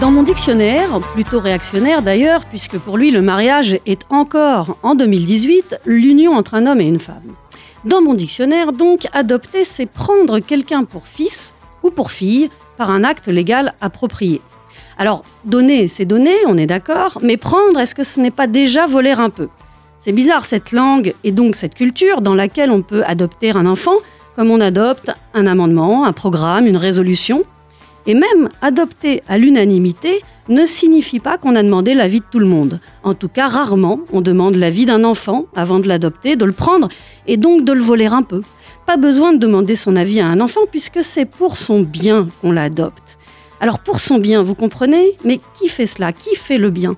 Dans mon dictionnaire, plutôt réactionnaire d'ailleurs, puisque pour lui le mariage est encore, en 2018, l'union entre un homme et une femme. Dans mon dictionnaire, donc, adopter, c'est prendre quelqu'un pour fils ou pour fille par un acte légal approprié. Alors, donner, c'est donner, on est d'accord, mais prendre, est-ce que ce n'est pas déjà voler un peu? C'est bizarre cette langue et donc cette culture dans laquelle on peut adopter un enfant comme on adopte un amendement, un programme, une résolution. Et même adopter à l'unanimité ne signifie pas qu'on a demandé l'avis de tout le monde. En tout cas, rarement on demande l'avis d'un enfant avant de l'adopter, de le prendre et donc de le voler un peu. Pas besoin de demander son avis à un enfant puisque c'est pour son bien qu'on l'adopte. Alors pour son bien, vous comprenez? Mais qui fait cela? Qui fait le bien?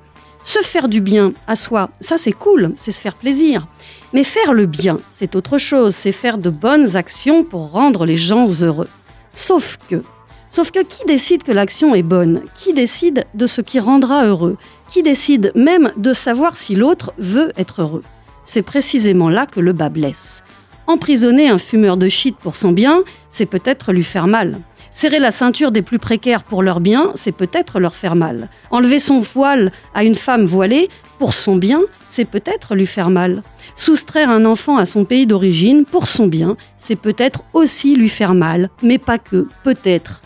Se faire du bien à soi, ça c'est cool, c'est se faire plaisir. Mais faire le bien, c'est autre chose, c'est faire de bonnes actions pour rendre les gens heureux. Sauf que Sauf que qui décide que l'action est bonne? Qui décide de ce qui rendra heureux? Qui décide même de savoir si l'autre veut être heureux? C'est précisément là que le bas blesse. Emprisonner un fumeur de shit pour son bien, c'est peut-être lui faire mal. Serrer la ceinture des plus précaires pour leur bien, c'est peut-être leur faire mal. Enlever son voile à une femme voilée, pour son bien, c'est peut-être lui faire mal. Soustraire un enfant à son pays d'origine, pour son bien, c'est peut-être aussi lui faire mal, mais pas que, peut-être.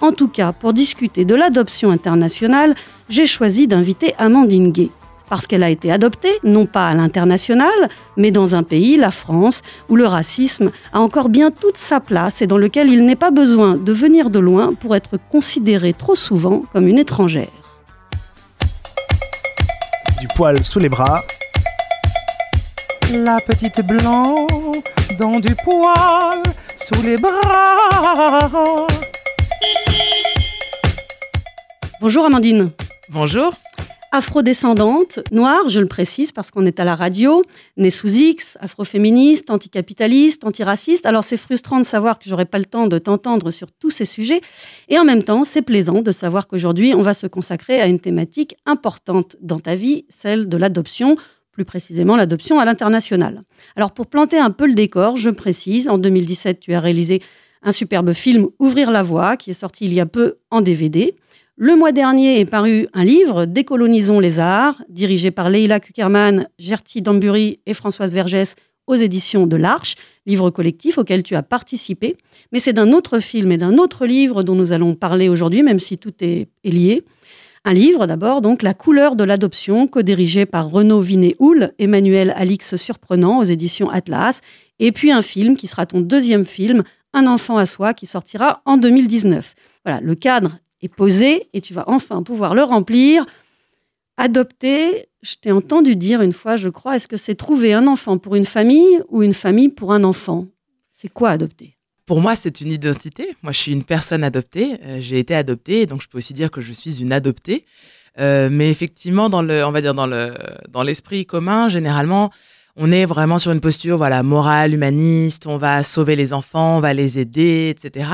En tout cas, pour discuter de l'adoption internationale, j'ai choisi d'inviter Amandine Gay. Parce qu'elle a été adoptée, non pas à l'international, mais dans un pays, la France, où le racisme a encore bien toute sa place et dans lequel il n'est pas besoin de venir de loin pour être considéré trop souvent comme une étrangère. Du poil sous les bras. La petite blanc dans du poil sous les bras. Bonjour Amandine. Bonjour. Afrodescendante, noire, je le précise parce qu'on est à la radio, née sous X, afroféministe, anticapitaliste, antiraciste. Alors c'est frustrant de savoir que j'aurai pas le temps de t'entendre sur tous ces sujets. Et en même temps, c'est plaisant de savoir qu'aujourd'hui, on va se consacrer à une thématique importante dans ta vie, celle de l'adoption, plus précisément l'adoption à l'international. Alors pour planter un peu le décor, je précise, en 2017, tu as réalisé un superbe film Ouvrir la voie, qui est sorti il y a peu en DVD. Le mois dernier est paru un livre, Décolonisons les arts, dirigé par Leila Kuckerman, Gertie Dambury et Françoise Vergès aux éditions de l'Arche, livre collectif auquel tu as participé. Mais c'est d'un autre film et d'un autre livre dont nous allons parler aujourd'hui, même si tout est, lié. Un livre d'abord, donc La couleur de l'adoption, co-dirigé par Renaud Vinet-Houl, Emmanuel Alix Surprenant aux éditions Atlas, et puis un film qui sera ton deuxième film, Un enfant à soi, qui sortira en 2019. Voilà, le cadre est posé et tu vas enfin pouvoir le remplir. Adopter, je t'ai entendu dire une fois, je crois, est-ce que c'est trouver un enfant pour une famille ou une famille pour un enfant? C'est quoi adopter? Pour moi, c'est une identité. Moi, je suis une personne adoptée. Euh, j'ai été adoptée, donc je peux aussi dire que je suis une adoptée. Euh, mais effectivement, dans le, on va dire dans le, dans l'esprit commun, généralement, on est vraiment sur une posture voilà morale, humaniste, on va sauver les enfants, on va les aider, etc.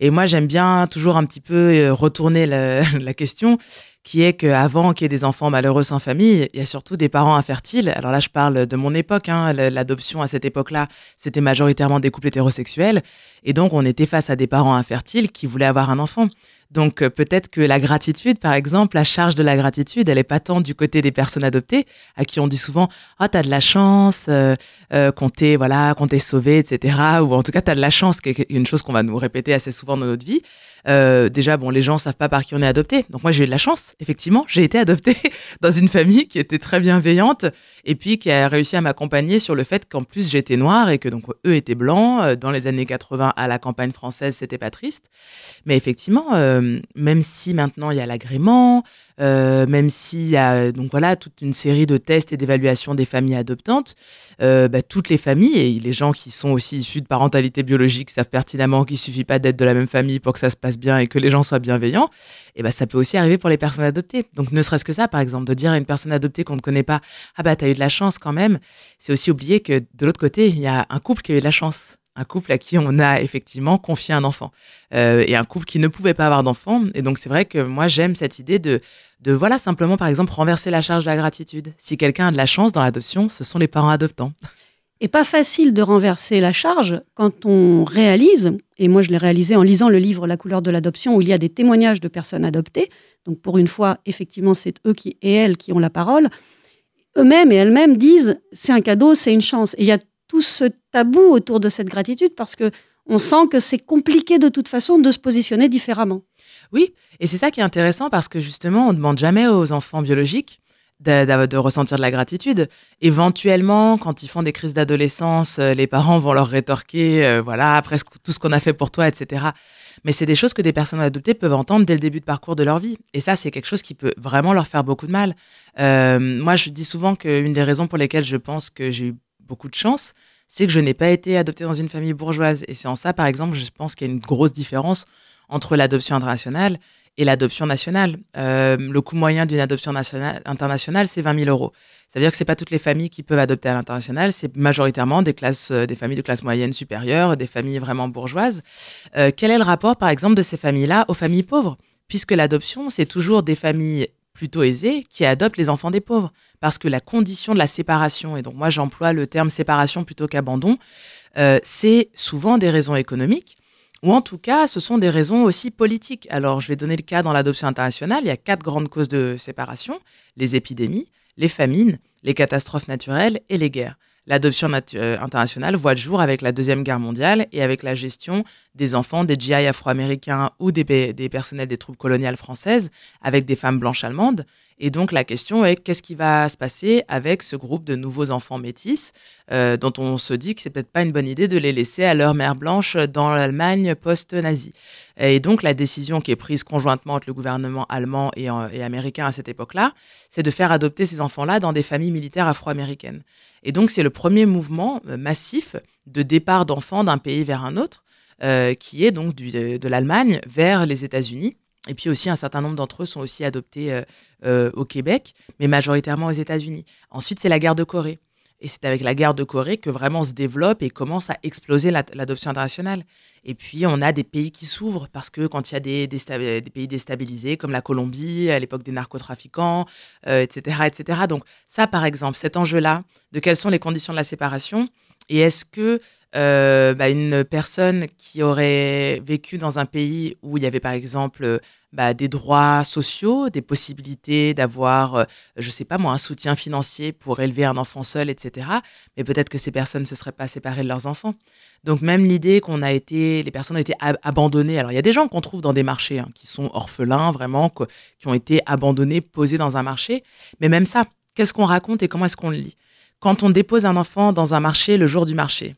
Et moi j'aime bien toujours un petit peu euh, retourner la, question qui est qu'avant qu'il y ait des enfants malheureux sans famille, il y a surtout des parents infertiles. Alors là, je parle de mon époque. Hein. L'adoption à cette époque-là, c'était majoritairement des couples hétérosexuels. Et donc, on était face à des parents infertiles qui voulaient avoir un enfant. Donc euh, peut-être que la gratitude, par exemple, la charge de la gratitude, elle est pas tant du côté des personnes adoptées, à qui on dit souvent ah t'as de la chance, euh, euh, qu'on t'ait voilà, qu'on sauvé, etc. Ou en tout cas t'as de la chance, qui est une chose qu'on va nous répéter assez souvent dans notre vie. Déjà, bon, les gens savent pas par qui on est adopté. Donc moi, j'ai eu de la chance. Effectivement, j'ai été adoptée dans une famille qui était très bienveillante et puis qui a réussi à m'accompagner sur le fait qu'en plus j'étais noire et que donc eux étaient blancs. Dans les années 80, à la campagne française, c'était pas triste. Mais effectivement, même si maintenant il y a l'agrément, euh, même s'il y a donc voilà toute une série de tests et d'évaluations des familles adoptantes, euh, bah, toutes les familles et les gens qui sont aussi issus de parentalité biologique savent pertinemment qu'il suffit pas d'être de la même famille pour que ça se passe bien et que les gens soient bienveillants. Et bah ça peut aussi arriver pour les personnes adoptées. Donc ne serait-ce que ça, par exemple, de dire à une personne adoptée qu'on ne connaît pas, ah bah t'as eu de la chance quand même. C'est aussi oublier que de l'autre côté, il y a un couple qui a eu de la chance un couple à qui on a effectivement confié un enfant euh, et un couple qui ne pouvait pas avoir d'enfant. Et donc c'est vrai que moi j'aime cette idée de, de voilà simplement par exemple renverser la charge de la gratitude. Si quelqu'un a de la chance dans l'adoption, ce sont les parents adoptants. Et pas facile de renverser la charge quand on réalise, et moi je l'ai réalisé en lisant le livre La couleur de l'adoption, où il y a des témoignages de personnes adoptées. Donc pour une fois, effectivement, c'est eux qui, et elles qui ont la parole. Eux-mêmes et elles-mêmes disent c'est un cadeau, c'est une chance. Et il y a tout ce tabou autour de cette gratitude parce que on sent que c'est compliqué de toute façon de se positionner différemment. Oui, et c'est ça qui est intéressant parce que justement, on ne demande jamais aux enfants biologiques de, ressentir de la gratitude. Éventuellement, quand ils font des crises d'adolescence, euh, les parents vont leur rétorquer, euh, voilà, après tout ce qu'on a fait pour toi, etc. Mais c'est des choses que des personnes adoptées peuvent entendre dès le début de parcours de leur vie. Et ça, c'est quelque chose qui peut vraiment leur faire beaucoup de mal. Euh, moi, je dis souvent qu'une des raisons pour lesquelles je pense que j'ai eu beaucoup de chance, c'est que je n'ai pas été adoptée dans une famille bourgeoise. Et c'est en ça, par exemple, je pense qu'il y a une grosse différence entre l'adoption internationale et l'adoption nationale. Euh, le coût moyen d'une adoption nationale, internationale, c'est 20 000 euros. Ça veut dire que c'est pas toutes les familles qui peuvent adopter à l'international, c'est majoritairement des classes, euh, des familles de classe moyenne supérieure, des familles vraiment bourgeoises. Euh, quel est le rapport, par exemple, de ces familles-là aux familles pauvres? Puisque l'adoption, c'est toujours des familles plutôt aisées qui adoptent les enfants des pauvres. Parce que la condition de la séparation, et donc moi j'emploie le terme séparation plutôt qu'abandon, c'est souvent des raisons économiques ou en tout cas, ce sont des raisons aussi politiques. Alors, je vais donner le cas dans l'adoption internationale. Il y a quatre grandes causes de séparation les épidémies, les famines, les catastrophes naturelles et les guerres. L'adoption euh, internationale voit le jour avec la Deuxième Guerre mondiale et avec la gestion des enfants des GI afro-américains ou des, des personnels des troupes coloniales françaises avec des femmes blanches allemandes. Et donc la question est qu'est-ce qui va se passer avec ce groupe de nouveaux enfants métis euh, dont on se dit que c'est peut-être pas une bonne idée de les laisser à leur mère blanche dans l'Allemagne post-nazie. Et donc la décision qui est prise conjointement entre le gouvernement allemand et, euh, américain à cette époque-là, c'est de faire adopter ces enfants-là dans des familles militaires afro-américaines. Et donc c'est le premier mouvement euh, massif de départ d'enfants d'un pays vers un autre. qui est donc de l'Allemagne vers les États-Unis. Et puis aussi, un certain nombre d'entre eux sont aussi adoptés euh, euh, au Québec, mais majoritairement aux États-Unis. Ensuite, c'est la guerre de Corée. Et c'est avec la guerre de Corée que vraiment se développe et commence à exploser l'adoption internationale. Et puis, on a des pays qui s'ouvrent parce que quand il y a des, pays déstabilisés, comme la Colombie, à l'époque des narcotrafiquants, etc., euh, etc. Donc, ça, par exemple, cet enjeu-là, de quelles sont les conditions de la séparation et est-ce que euh, bah, une personne qui aurait vécu dans un pays où il y avait par exemple bah, des droits sociaux, des possibilités d'avoir, euh, je sais pas moi, un soutien financier pour élever un enfant seul, etc. Mais peut-être que ces personnes ne se seraient pas séparées de leurs enfants. Donc même l'idée qu'on a été, les personnes ont été abandonnées. Alors il y a des gens qu'on trouve dans des marchés hein, qui sont orphelins vraiment, qui ont été abandonnés, posés dans un marché. Mais même ça, qu'est-ce qu'on raconte et comment est-ce qu'on le lit? Quand on dépose un enfant dans un marché le jour du marché,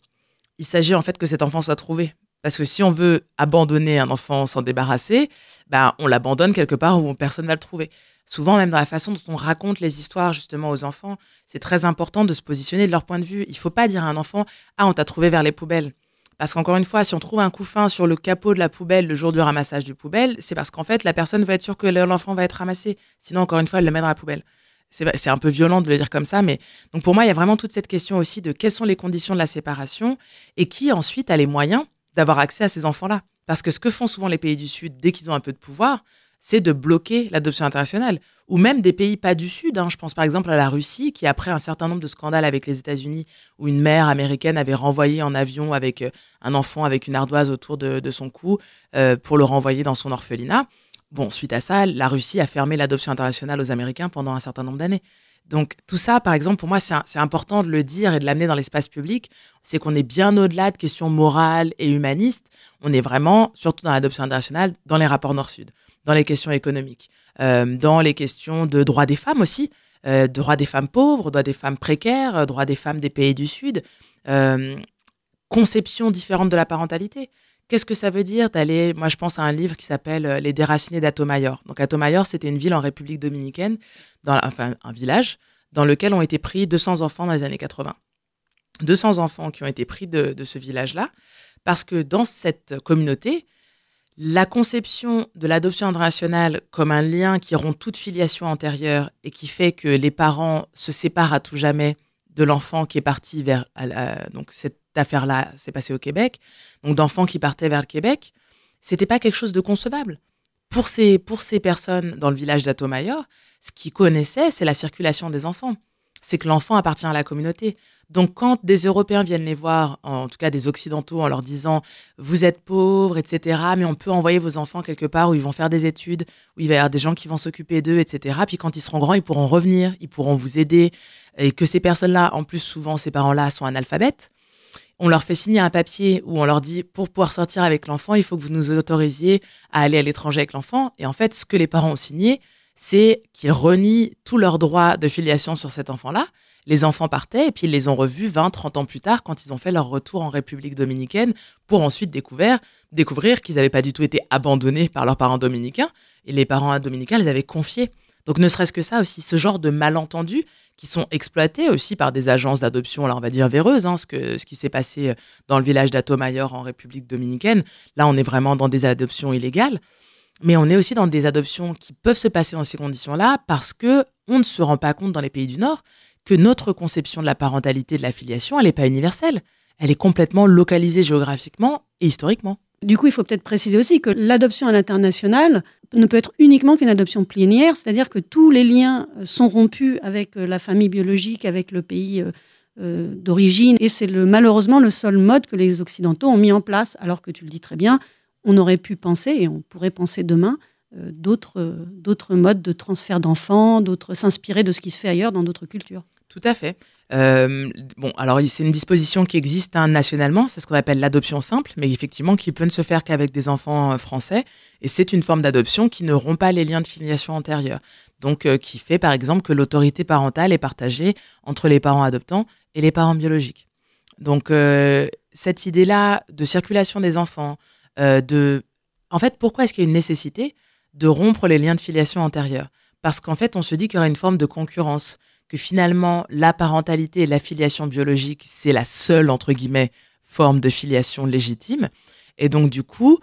il s'agit en fait que cet enfant soit trouvé. Parce que si on veut abandonner un enfant, s'en débarrasser, ben, on l'abandonne quelque part où personne ne va le trouver. Souvent, même dans la façon dont on raconte les histoires justement aux enfants, c'est très important de se positionner de leur point de vue. Il ne faut pas dire à un enfant Ah, on t'a trouvé vers les poubelles. Parce qu'encore une fois, si on trouve un couffin sur le capot de la poubelle le jour du ramassage du poubelle, c'est parce qu'en fait, la personne veut être sûre que l'enfant va être ramassé. Sinon, encore une fois, elle le met dans la poubelle. C'est un peu violent de le dire comme ça, mais donc pour moi, il y a vraiment toute cette question aussi de quelles sont les conditions de la séparation et qui ensuite a les moyens d'avoir accès à ces enfants-là. Parce que ce que font souvent les pays du Sud dès qu'ils ont un peu de pouvoir, c'est de bloquer l'adoption internationale. Ou même des pays pas du Sud. Hein. Je pense par exemple à la Russie, qui après un certain nombre de scandales avec les États-Unis, où une mère américaine avait renvoyé en avion avec euh, un enfant avec une ardoise autour de, son cou euh, pour le renvoyer dans son orphelinat. Bon, suite à ça, la Russie a fermé l'adoption internationale aux Américains pendant un certain nombre d'années. Donc tout ça, par exemple, pour moi, c'est important de le dire et de l'amener dans l'espace public. C'est qu'on est bien au-delà de questions morales et humanistes. On est vraiment, surtout dans l'adoption internationale, dans les rapports Nord-Sud, dans les questions économiques, euh, dans les questions de droits des femmes aussi, euh, droits des femmes pauvres, droits des femmes précaires, droits des femmes des pays du Sud, euh, conception différente de la parentalité. Qu'est-ce que ça veut dire d'aller Moi, je pense à un livre qui s'appelle euh, Les déracinés d'Atomayor. Donc, Atomayor, c'était une ville en République dominicaine, enfin, un village, dans lequel ont été pris 200 enfants dans les années 80. 200 enfants qui ont été pris de, ce village-là, parce que dans cette communauté, la conception de l'adoption internationale comme un lien qui rompt toute filiation antérieure et qui fait que les parents se séparent à tout jamais de l'enfant qui est parti vers donc cette affaire-là s'est passée au Québec, donc d'enfants qui partaient vers le Québec, c'était pas quelque chose de concevable. Pour ces, pour ces personnes dans le village d'Atomayor, ce qu'ils connaissaient, c'est la circulation des enfants. C'est que l'enfant appartient à la communauté. Donc, quand des Européens viennent les voir, en tout cas des Occidentaux, en leur disant vous êtes pauvres, etc., mais on peut envoyer vos enfants quelque part où ils vont faire des études, où il va y avoir des gens qui vont s'occuper d'eux, etc. Puis quand ils seront grands, ils pourront revenir, ils pourront vous aider, et que ces personnes-là, en plus, souvent, ces parents-là sont analphabètes. On leur fait signer un papier où on leur dit pour pouvoir sortir avec l'enfant, il faut que vous nous autorisiez à aller à l'étranger avec l'enfant. Et en fait, ce que les parents ont signé, c'est qu'ils renient tous leurs droits de filiation sur cet enfant-là les enfants partaient et puis ils les ont revus 20, 30 ans plus tard quand ils ont fait leur retour en République dominicaine pour ensuite découvrir, découvrir qu'ils n'avaient pas du tout été abandonnés par leurs parents dominicains et les parents dominicains les avaient confiés. Donc ne serait-ce que ça aussi, ce genre de malentendus qui sont exploités aussi par des agences d'adoption, là on va dire véreuses, hein, ce, que, ce qui s'est passé dans le village d'Atomayor en République dominicaine. Là on est vraiment dans des adoptions illégales. Mais on est aussi dans des adoptions qui peuvent se passer dans ces conditions-là parce que on ne se rend pas compte dans les pays du Nord que notre conception de la parentalité, de la filiation, elle n'est pas universelle. Elle est complètement localisée géographiquement et historiquement. Du coup, il faut peut-être préciser aussi que l'adoption à l'international ne peut être uniquement qu'une adoption plénière, c'est-à-dire que tous les liens euh, sont rompus avec euh, la famille biologique, avec le pays euh, d'origine, et c'est le, malheureusement le seul mode que les Occidentaux ont mis en place, alors que tu le dis très bien, on aurait pu penser, et on pourrait penser demain, d'autres, d'autres modes de transfert d'enfants, d'autres s'inspirer de ce qui se fait ailleurs dans d'autres cultures. Tout à fait. Euh, bon, alors c'est une disposition qui existe hein, nationalement, c'est ce qu'on appelle l'adoption simple, mais effectivement qui peut ne se faire qu'avec des enfants euh, français. Et c'est une forme d'adoption qui ne rompt pas les liens de filiation antérieurs. Donc euh, qui fait par exemple que l'autorité parentale est partagée entre les parents adoptants et les parents biologiques. Donc cette idée-là de circulation des enfants, de... En fait, pourquoi est-ce qu'il y a une nécessité de rompre les liens de filiation antérieurs Parce qu'en fait, on se dit qu'il y aura une forme de concurrence que finalement, la parentalité et l'affiliation biologique, c'est la seule, entre guillemets, forme de filiation légitime. Et donc, du coup,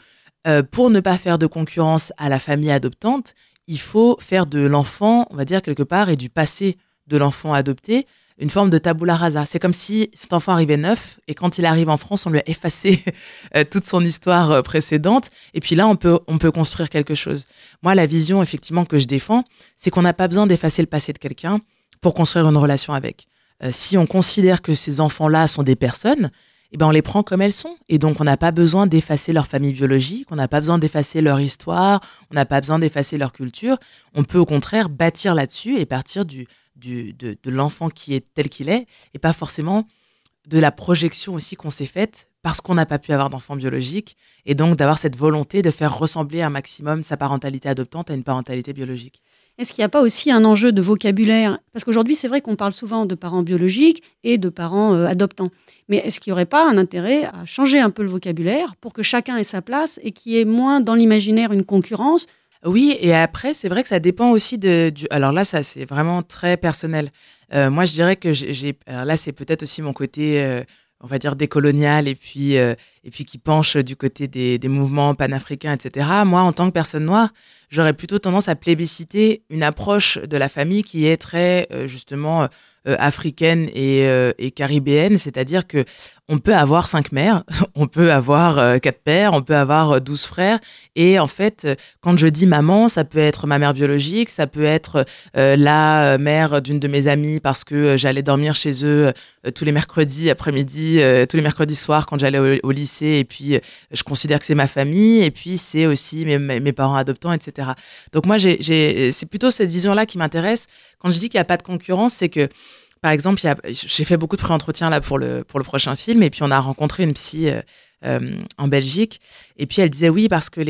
euh, pour ne pas faire de concurrence à la famille adoptante, il faut faire de l'enfant, on va dire quelque part, et du passé de l'enfant adopté, une forme de tabula rasa. C'est comme si cet enfant arrivait neuf et quand il arrive en France, on lui a effacé euh, toute son histoire euh, précédente. Et puis là, on peut, on peut construire quelque chose. Moi, la vision, effectivement, que je défends, c'est qu'on n'a pas besoin d'effacer le passé de quelqu'un pour construire une relation avec. Euh, si on considère que ces enfants-là sont des personnes, eh ben on les prend comme elles sont. Et donc, on n'a pas besoin d'effacer leur famille biologique, on n'a pas besoin d'effacer leur histoire, on n'a pas besoin d'effacer leur culture. On peut au contraire bâtir là-dessus et partir du, de, de l'enfant qui est tel qu'il est, et pas forcément de la projection aussi qu'on s'est faite parce qu'on n'a pas pu avoir d'enfant biologique, et donc d'avoir cette volonté de faire ressembler un maximum sa parentalité adoptante à une parentalité biologique. Est-ce qu'il n'y a pas aussi un enjeu de vocabulaire? Parce qu'aujourd'hui, c'est vrai qu'on parle souvent de parents biologiques et de parents euh, adoptants. Mais est-ce qu'il n'y aurait pas un intérêt à changer un peu le vocabulaire pour que chacun ait sa place et qu'il y ait moins dans l'imaginaire une concurrence? Oui, et après, c'est vrai que ça dépend aussi de... Du... Alors là, ça, c'est vraiment très personnel. Euh, moi, je dirais que j'ai... Alors là, c'est peut-être aussi mon côté... Euh, on va dire décolonial et puis et puis qui penche du côté des, des mouvements panafricains etc moi en tant que personne noire j'aurais plutôt tendance à plébisciter une approche de la famille qui est très euh, justement euh, africaine et, euh, et caribéenne, c'est-à-dire que on peut avoir cinq mères, on peut avoir quatre pères, on peut avoir douze frères, et en fait, quand je dis maman, ça peut être ma mère biologique, ça peut être la mère d'une de mes amies parce que j'allais dormir chez eux tous les mercredis après-midi, tous les mercredis soirs quand j'allais au, lycée, et puis je considère que c'est ma famille, et puis c'est aussi mes, mes parents adoptants, etc. Donc moi, c'est plutôt cette vision-là qui m'intéresse. Quand je dis qu'il n'y a pas de concurrence, c'est que par exemple, j'ai fait beaucoup de pré-entretiens pour le, prochain film, et puis on a rencontré une psy euh, euh, en Belgique, et puis elle disait oui, parce que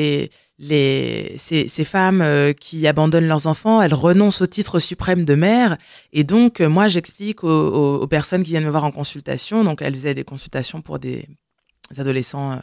ces femmes euh, qui abandonnent leurs enfants, elles renoncent au titre suprême de mère, et donc moi j'explique aux, aux, personnes qui viennent me voir en consultation, donc elles faisaient des consultations pour des adolescents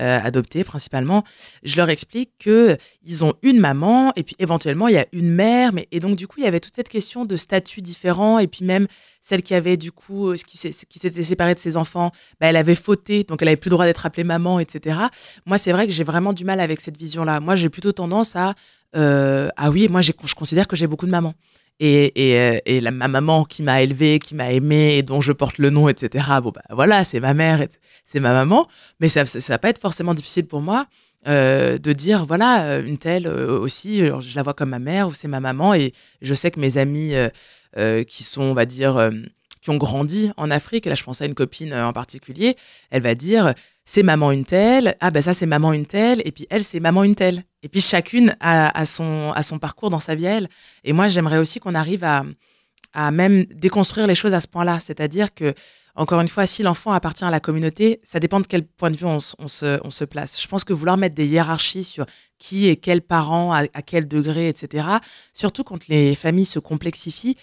euh, adoptés principalement, je leur explique que ils ont une maman et puis éventuellement il y a une mère, mais et donc du coup il y avait toute cette question de statut différent et puis même celle qui avait du coup euh, qui s'était séparée de ses enfants, bah, elle avait fauté donc elle avait plus le droit d'être appelée maman, etc. Moi c'est vrai que j'ai vraiment du mal avec cette vision là. Moi j'ai plutôt tendance à euh, ah oui moi je considère que j'ai beaucoup de mamans et, et, euh, et ma maman qui m'a élevée, qui m'a aimée et dont je porte le nom, etc. Bon, bah voilà, c'est ma mère, c'est ma maman. Mais ça, ça, va pas être forcément difficile pour moi euh, de dire, voilà, euh, une telle aussi, je la vois comme ma mère ou c'est ma maman. Et je sais que mes amis qui sont, on va dire, qui ont grandi en Afrique, et là je pense à une copine en particulier, elle va dire c'est maman une telle, ah ben ça c'est maman une telle, et puis elle c'est maman une telle. Et puis chacune a, son, parcours dans sa vie elle. Et moi j'aimerais aussi qu'on arrive à, même déconstruire les choses à ce point-là, c'est-à-dire que encore une fois, si l'enfant appartient à la communauté, ça dépend de quel point de vue on, se, on, se, place. Je pense que vouloir mettre des hiérarchies sur qui est quel parent, à, à quel degré, etc., surtout quand les familles se complexifient,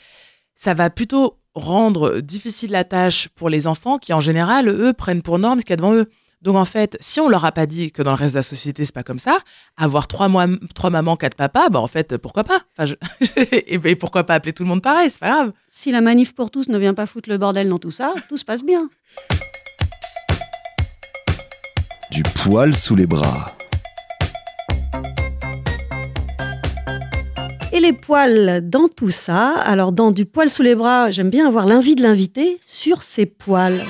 ça va plutôt rendre difficile la tâche pour les enfants qui, en général, eux, prennent pour norme ce qu'il y a devant eux. Donc en fait, si on leur a pas dit que dans le reste de la société c'est pas comme ça, avoir trois, mois, trois mamans, quatre papas, bah en fait pourquoi pas? Enfin, et, pourquoi pas appeler tout le monde pareil, c'est pas grave. Si la manif pour tous ne vient pas foutre le bordel dans tout ça, tout se passe bien. Du poil sous les bras. Et les poils dans tout ça, alors dans du poil sous les bras, j'aime bien avoir l'envie de l'inviter sur ses poils.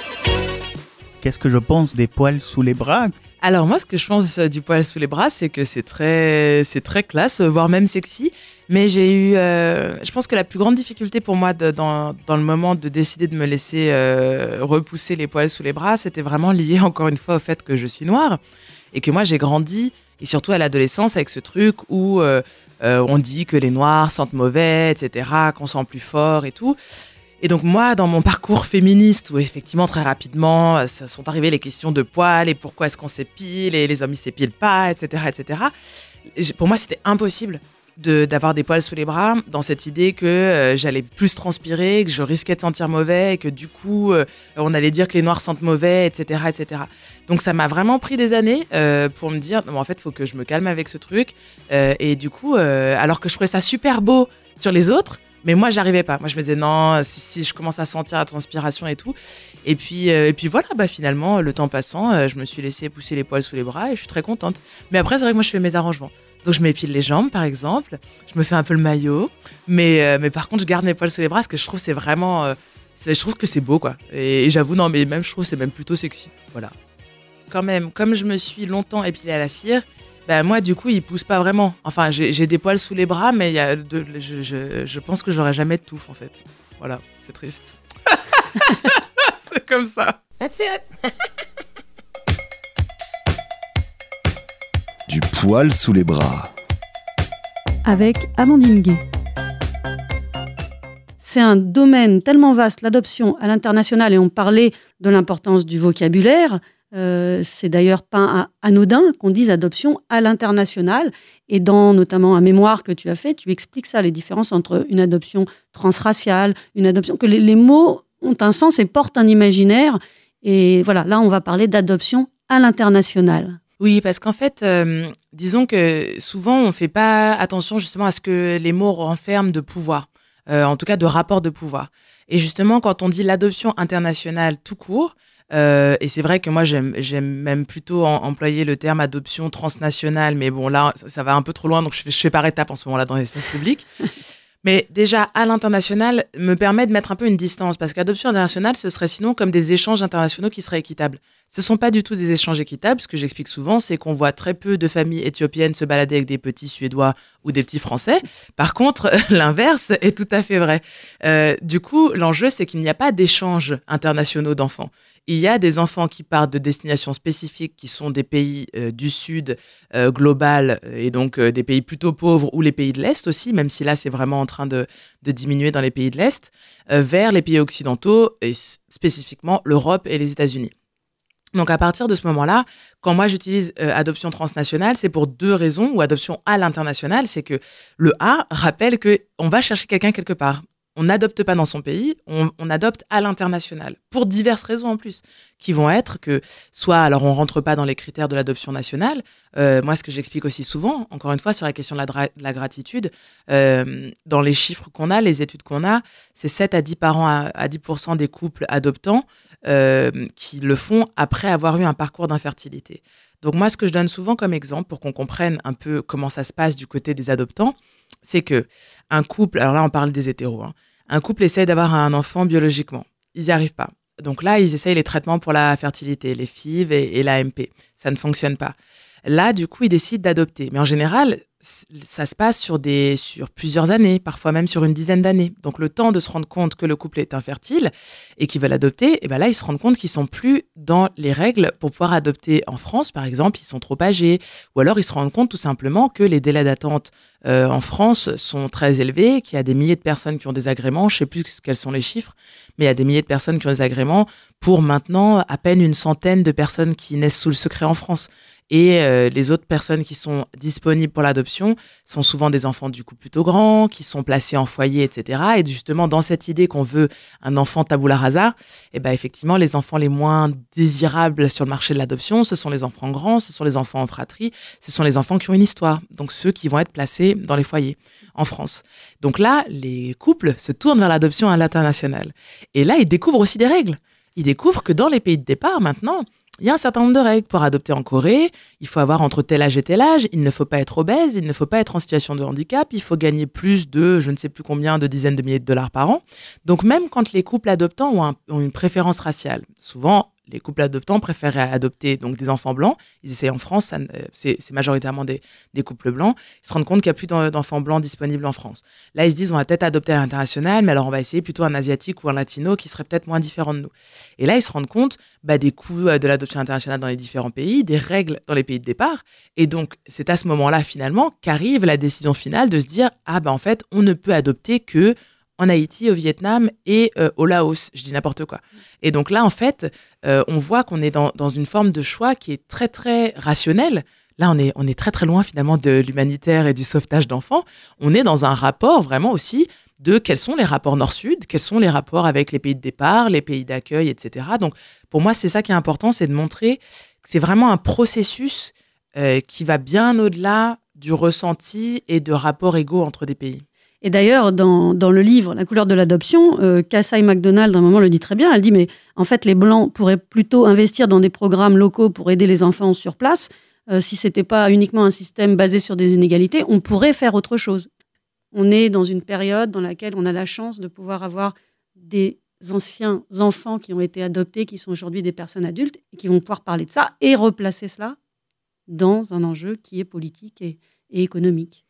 Qu'est-ce que je pense des poils sous les bras? Alors moi, ce que je pense euh, du poil sous les bras, c'est que c'est très, c'est très classe, voire même sexy. Mais j'ai eu, euh, je pense que la plus grande difficulté pour moi dans, le moment de décider de me laisser euh, repousser les poils sous les bras, c'était vraiment lié encore une fois au fait que je suis noire et que moi j'ai grandi et surtout à l'adolescence avec ce truc où on dit que les noirs sentent mauvais, etc., qu'on sent plus fort et tout. Et donc moi, dans mon parcours féministe, où effectivement très rapidement euh, sont arrivées les questions de poils et pourquoi est-ce qu'on s'épile et les hommes ils s'épilent pas, etc., etc. pour moi, c'était impossible d'avoir des poils sous les bras dans cette idée que euh, j'allais plus transpirer, que je risquais de sentir mauvais, et que du coup euh, on allait dire que les noirs sentent mauvais, etc., etc. Donc ça m'a vraiment pris des années pour me dire en fait faut que je me calme avec ce truc. et du coup, alors que je trouvais ça super beau sur les autres mais moi, j'arrivais pas. Moi, je me disais non, si, si, je commence à sentir la transpiration et tout. Et puis, euh, et puis voilà, bah, finalement, le temps passant, euh, je me suis laissé pousser les poils sous les bras et je suis très contente. Mais après, c'est vrai que moi, je fais mes arrangements. Donc, je m'épile les jambes, par exemple. Je me fais un peu le maillot. Mais, euh, mais par contre, je garde mes poils sous les bras parce que je trouve c'est vraiment. je trouve que c'est beau, quoi. Et, j'avoue, non, mais même, je trouve c'est même plutôt sexy. Voilà. Quand même, comme je me suis longtemps épilé à la cire, bah, moi, du coup, il pousse pas vraiment. Enfin, j'ai des poils sous les bras, mais y a de, je, je, je, pense que j'aurai jamais de touffe, en fait. Voilà, c'est triste. c'est comme ça. That's it. du poil sous les bras. Avec Amandine Gay. C'est un domaine tellement vaste, l'adoption à l'international, et on parlait de l'importance du vocabulaire. Euh, c'est d'ailleurs pas anodin qu'on dise adoption à l'international. Et dans notamment un mémoire que tu as fait, tu expliques ça, les différences entre une adoption transraciale, une adoption, que les, mots ont un sens et portent un imaginaire. Et voilà, là, on va parler d'adoption à l'international. Oui, parce qu'en fait, euh, disons que souvent, on ne fait pas attention justement à ce que les mots renferment de pouvoir, euh, en tout cas de rapport de pouvoir. Et justement, quand on dit l'adoption internationale tout court, euh, et c'est vrai que moi, j'aime même plutôt employer le terme adoption transnationale, mais bon, là, ça, va un peu trop loin, donc je fais, je fais par étapes en ce moment-là dans l'espace public. mais déjà, à l'international, me permet de mettre un peu une distance, parce qu'adoption internationale, ce serait sinon comme des échanges internationaux qui seraient équitables. Ce ne sont pas du tout des échanges équitables. Ce que j'explique souvent, c'est qu'on voit très peu de familles éthiopiennes se balader avec des petits Suédois ou des petits Français. Par contre, l'inverse est tout à fait vrai. Euh, du coup, l'enjeu, c'est qu'il n'y a pas d'échanges internationaux d'enfants. Il y a des enfants qui partent de destinations spécifiques, qui sont des pays euh, du Sud euh, global, et donc euh, des pays plutôt pauvres, ou les pays de l'Est aussi, même si là c'est vraiment en train de, diminuer dans les pays de l'Est, vers les pays occidentaux, et spécifiquement l'Europe et les États-Unis. Donc à partir de ce moment-là, quand moi j'utilise adoption transnationale, c'est pour deux raisons, ou adoption à l'international, c'est que le A rappelle que on va chercher quelqu'un quelque part on n'adopte pas dans son pays, on, adopte à l'international, pour diverses raisons en plus, qui vont être que soit, alors on rentre pas dans les critères de l'adoption nationale, euh, moi ce que j'explique aussi souvent, encore une fois sur la question de la, gratitude, euh, dans les chiffres qu'on a, les études qu'on a, c'est 7 à 10 parents à, 10% des couples adoptants euh, qui le font après avoir eu un parcours d'infertilité. Donc moi ce que je donne souvent comme exemple pour qu'on comprenne un peu comment ça se passe du côté des adoptants, c'est que un couple, alors là on parle des hétéros, hein, un couple essaie d'avoir un enfant biologiquement, ils n'y arrivent pas. Donc là, ils essayent les traitements pour la fertilité, les FIV et, l'AMP. Ça ne fonctionne pas. Là, du coup, ils décident d'adopter. Mais en général, ça se passe sur, des, sur plusieurs années, parfois même sur une dizaine d'années. Donc le temps de se rendre compte que le couple est infertile et qu'ils veulent adopter, et ben là ils se rendent compte qu'ils sont plus dans les règles pour pouvoir adopter en France, par exemple, ils sont trop âgés, ou alors ils se rendent compte tout simplement que les délais d'attente euh, en France sont très élevés, qu'il y a des milliers de personnes qui ont des agréments, je sais plus quels sont les chiffres, mais il y a des milliers de personnes qui ont des agréments pour maintenant à peine une centaine de personnes qui naissent sous le secret en France. Et euh, les autres personnes qui sont disponibles pour l'adoption sont souvent des enfants du coup plutôt grands, qui sont placés en foyer, etc. Et justement, dans cette idée qu'on veut un enfant tabula rasa, et eh ben effectivement, les enfants les moins désirables sur le marché de l'adoption, ce sont les enfants grands, ce sont les enfants en fratrie, ce sont les enfants qui ont une histoire. Donc ceux qui vont être placés dans les foyers en France. Donc là, les couples se tournent vers l'adoption à l'international. Et là, ils découvrent aussi des règles. Ils découvrent que dans les pays de départ, maintenant, il y a un certain nombre de règles. Pour adopter en Corée, il faut avoir entre tel âge et tel âge, il ne faut pas être obèse, il ne faut pas être en situation de handicap, il faut gagner plus de je ne sais plus combien de dizaines de milliers de dollars par an. Donc même quand les couples adoptants ont, ont une préférence raciale, souvent les couples adoptants préféraient adopter donc des enfants blancs. Ils essaient en France, c'est majoritairement des, couples blancs. Ils se rendent compte qu'il n'y a plus d'enfants blancs disponibles en France. Là, ils se disent, on va peut-être adopter à l'international, mais alors on va essayer plutôt un asiatique ou un latino qui serait peut-être moins différent de nous. Et là, ils se rendent compte bah, des coûts euh, de l'adoption internationale dans les différents pays, des règles dans les pays de départ. Et donc, c'est à ce moment-là, finalement, qu'arrive la décision finale de se dire, ah ben en fait, on ne peut adopter que en Haïti, au Vietnam et euh, au Laos. Je dis n'importe quoi. Et donc là, en fait, euh, on voit qu'on est dans, une forme de choix qui est très, très rationnelle. Là, on est, on est très, très loin finalement de l'humanitaire et du sauvetage d'enfants. On est dans un rapport vraiment aussi de quels sont les rapports nord-sud, quels sont les rapports avec les pays de départ, les pays d'accueil, etc. Donc, pour moi, c'est ça qui est important, c'est de montrer que c'est vraiment un processus euh, qui va bien au-delà du ressenti et de rapports égaux entre des pays. Et d'ailleurs, dans, dans, le livre La couleur de l'adoption, euh, Kassai McDonald, à un moment, le dit très bien. Elle dit Mais en fait, les Blancs pourraient plutôt investir dans des programmes locaux pour aider les enfants sur place. Euh, si ce n'était pas uniquement un système basé sur des inégalités, on pourrait faire autre chose. On est dans une période dans laquelle on a la chance de pouvoir avoir des anciens enfants qui ont été adoptés, qui sont aujourd'hui des personnes adultes, et qui vont pouvoir parler de ça et replacer cela dans un enjeu qui est politique et, économique.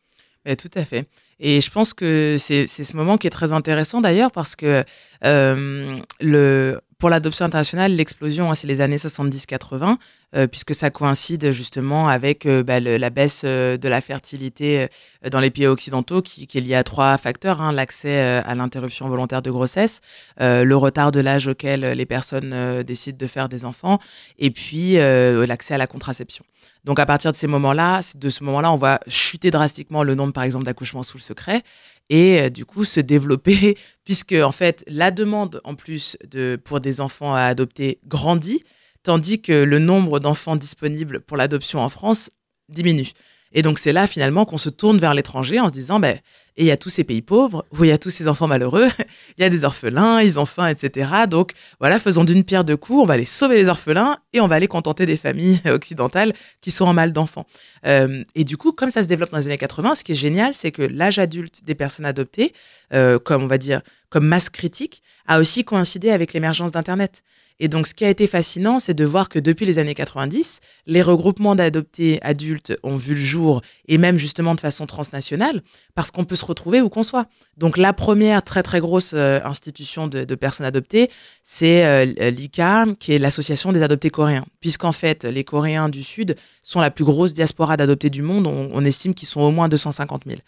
Tout à fait. Et je pense que c'est ce moment qui est très intéressant d'ailleurs parce que euh, le, pour l'adoption internationale, l'explosion, hein, c'est les années 70-80, euh, puisque ça coïncide justement avec euh, bah, la baisse de la fertilité dans les pays occidentaux, qui, qui, est liée à trois facteurs hein, l'accès à l'interruption volontaire de grossesse, le retard de l'âge auquel les personnes décident de faire des enfants, et puis l'accès à la contraception. Donc à partir de ces moments-là, de ce moment-là, on voit chuter drastiquement le nombre, par exemple, d'accouchements sous le secret et euh, du coup se développer, puisque en fait la demande en plus de pour des enfants à adopter grandit, tandis que le nombre d'enfants disponibles pour l'adoption en France diminue. Et donc c'est là finalement qu'on se tourne vers l'étranger en se disant, ben, et il y a tous ces pays pauvres, où il y a tous ces enfants malheureux, il y a des orphelins, ils ont faim, etc. Donc voilà, faisons d'une pierre deux coups, on va aller sauver les orphelins et on va aller contenter des familles occidentales qui sont en mal d'enfants. Euh, et du coup, comme ça se développe dans les années 80, ce qui est génial, c'est que l'âge adulte des personnes adoptées, euh, comme on va dire, comme masse critique, a aussi coïncidé avec l'émergence d'Internet. Et donc, ce qui a été fascinant, c'est de voir que depuis les années 90, les regroupements d'adoptés adultes ont vu le jour, et même justement de façon transnationale, parce qu'on peut se retrouver où qu'on soit. Donc, la première très très grosse euh, institution de, personnes adoptées, c'est euh, l'ICA, qui est l'association des adoptés coréens. Puisqu'en fait, les Coréens du Sud sont la plus grosse diaspora d'adoptés du monde. On, on estime qu'ils sont au moins 250 000.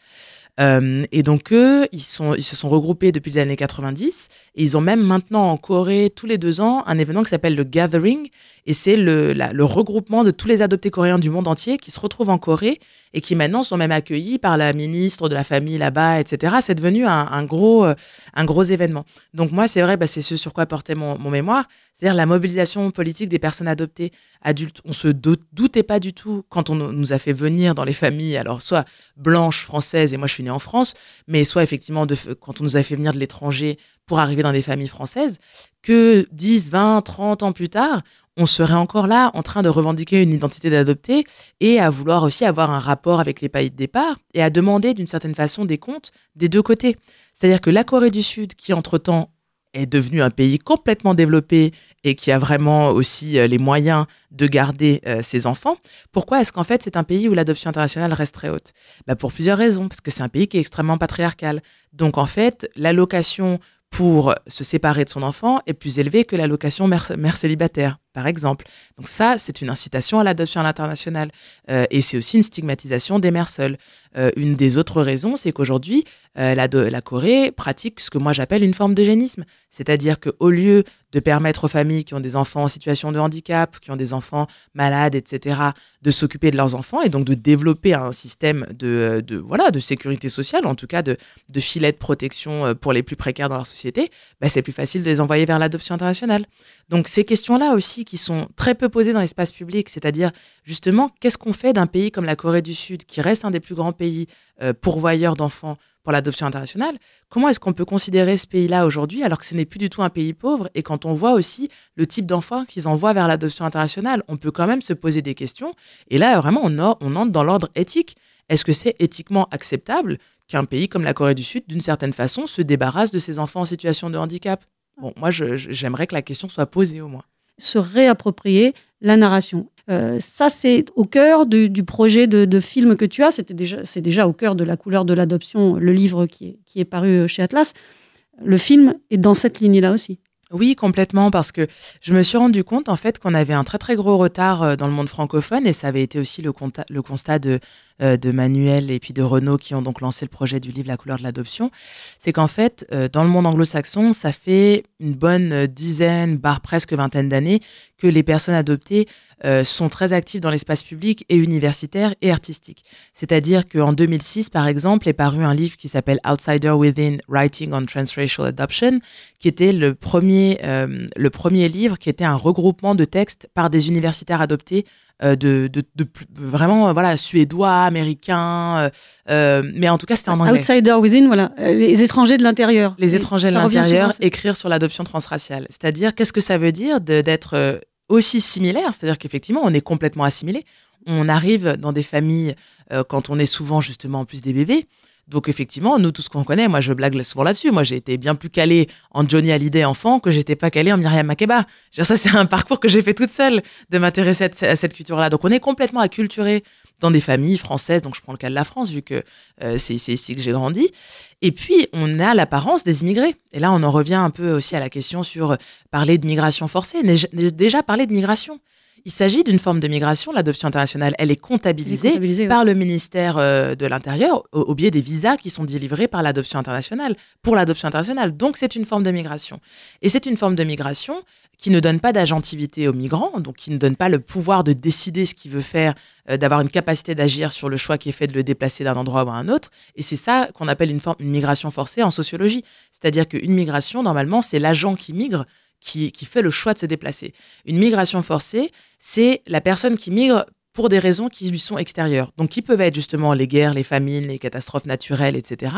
Euh, et donc eux, ils, se sont regroupés depuis les années 90 et ils ont même maintenant en Corée tous les deux ans un événement qui s'appelle le Gathering et c'est le regroupement de tous les adoptés coréens du monde entier qui se retrouvent en Corée et qui maintenant sont même accueillis par la ministre de la famille là-bas, etc. C'est devenu un, gros, euh, un gros événement. Donc moi, c'est vrai, bah, c'est ce sur quoi portait mon, mémoire, c'est-à-dire la mobilisation politique des personnes adoptées adultes. On se doutait pas du tout quand on nous a fait venir dans les familles, alors soit blanches, françaises, et moi je suis née en France, mais soit effectivement quand on nous a fait venir de l'étranger pour arriver dans des familles françaises, que 10, 20, 30 ans plus tard, on serait encore là en train de revendiquer une identité d'adopté et à vouloir aussi avoir un rapport avec les pays de départ et à demander d'une certaine façon des comptes des deux côtés. C'est-à-dire que la Corée du Sud, qui entre-temps est devenue un pays complètement développé et qui a vraiment aussi euh, les moyens de garder euh, ses enfants, pourquoi est-ce qu'en fait c'est un pays où l'adoption internationale reste très haute? Bah Pour plusieurs raisons, parce que c'est un pays qui est extrêmement patriarcal. Donc en fait, l'allocation pour se séparer de son enfant est plus élevée que l'allocation mère, mère célibataire par exemple. Donc ça, c'est une incitation à l'adoption à l'international. Euh, et c'est aussi une stigmatisation des mères seules. Euh, une des autres raisons, c'est qu'aujourd'hui, euh, la, Corée pratique ce que moi j'appelle une forme d'eugénisme. C'est-à-dire qu'au lieu de permettre aux familles qui ont des enfants en situation de handicap, qui ont des enfants malades, etc., de s'occuper de leurs enfants et donc de développer un système de, de, voilà, de sécurité sociale, en tout cas de, de filet de protection pour les plus précaires dans leur société, bah, c'est plus facile de les envoyer vers l'adoption internationale. Donc ces questions-là aussi qui sont très peu posées dans l'espace public, c'est-à-dire justement qu'est-ce qu'on fait d'un pays comme la Corée du Sud, qui reste un des plus grands pays euh, pourvoyeurs d'enfants pour l'adoption internationale, comment est-ce qu'on peut considérer ce pays-là aujourd'hui alors que ce n'est plus du tout un pays pauvre et quand on voit aussi le type d'enfants qu'ils envoient vers l'adoption internationale, on peut quand même se poser des questions et là vraiment on, on entre dans l'ordre éthique. Est-ce que c'est éthiquement acceptable qu'un pays comme la Corée du Sud, d'une certaine façon, se débarrasse de ses enfants en situation de handicap? Bon, moi, j'aimerais que la question soit posée au moins se réapproprier la narration. Euh, ça, c'est au cœur du, projet de, film que tu as. C'était déjà, c'est déjà au cœur de la couleur de l'adoption, le livre qui est, qui est paru chez Atlas. Le film est dans cette ligne-là aussi. Oui, complètement, parce que je me suis rendu compte en fait qu'on avait un très très gros retard euh, dans le monde francophone et ça avait été aussi le, constat de, euh, de Manuel et puis de Renaud qui ont donc lancé le projet du livre La couleur de l'adoption, c'est qu'en fait, euh, dans le monde anglo-saxon, ça fait une bonne dizaine, barre presque vingtaine d'années que les personnes adoptées euh, sont très actives dans l'espace public et universitaire et artistique. C'est-à-dire qu'en 2006, par exemple, est paru un livre qui s'appelle Outsider Within Writing on Transracial Adoption, qui était le premier, le premier livre qui était un regroupement de textes par des universitaires adoptés euh, de, de, de, vraiment voilà suédois, américains, euh, mais en tout cas c'était en anglais. Outsider within, voilà, les étrangers de l'intérieur. Les étrangers de l'intérieur, écrire sur l'adoption transraciale. C'est-à-dire qu'est-ce que ça veut dire d'être euh, aussi similaire, c'est-à-dire qu'effectivement on est complètement assimilé. On arrive dans des familles quand on est souvent justement en plus des bébés. Donc effectivement, nous, tout ce qu'on connaît, moi je blague souvent là-dessus. Moi j'ai été bien plus calé en Johnny Hallyday enfant que j'étais pas calé en Myriam Makeba. Ça c'est un parcours que j'ai fait toute seule de m'intéresser à, cette culture-là. Donc on est complètement acculturé dans des familles françaises. Donc je prends le cas de la France vu que euh, c'est ici que j'ai grandi. Et puis on a l'apparence des immigrés. Et là on en revient un peu aussi à la question sur parler de migration forcée. Déjà parler de migration. Il s'agit d'une forme de migration. L'adoption internationale, elle est comptabilisée, par le ministère euh, de l'Intérieur au, biais des visas qui sont délivrés par l'adoption internationale, pour l'adoption internationale. Donc c'est une forme de migration. Et c'est une forme de migration qui ne donne pas d'agentivité aux migrants, donc qui ne donne pas le pouvoir de décider ce qu'il veut faire, euh, d'avoir une capacité d'agir sur le choix qui est fait de le déplacer d'un endroit ou à un autre. Et c'est ça qu'on appelle une, forme, une migration forcée en sociologie. C'est-à-dire qu'une migration, normalement, c'est l'agent qui migre qui, fait le choix de se déplacer. Une migration forcée, c'est la personne qui migre pour des raisons qui lui sont extérieures. Donc, qui peuvent être justement les guerres, les famines, les catastrophes naturelles, etc.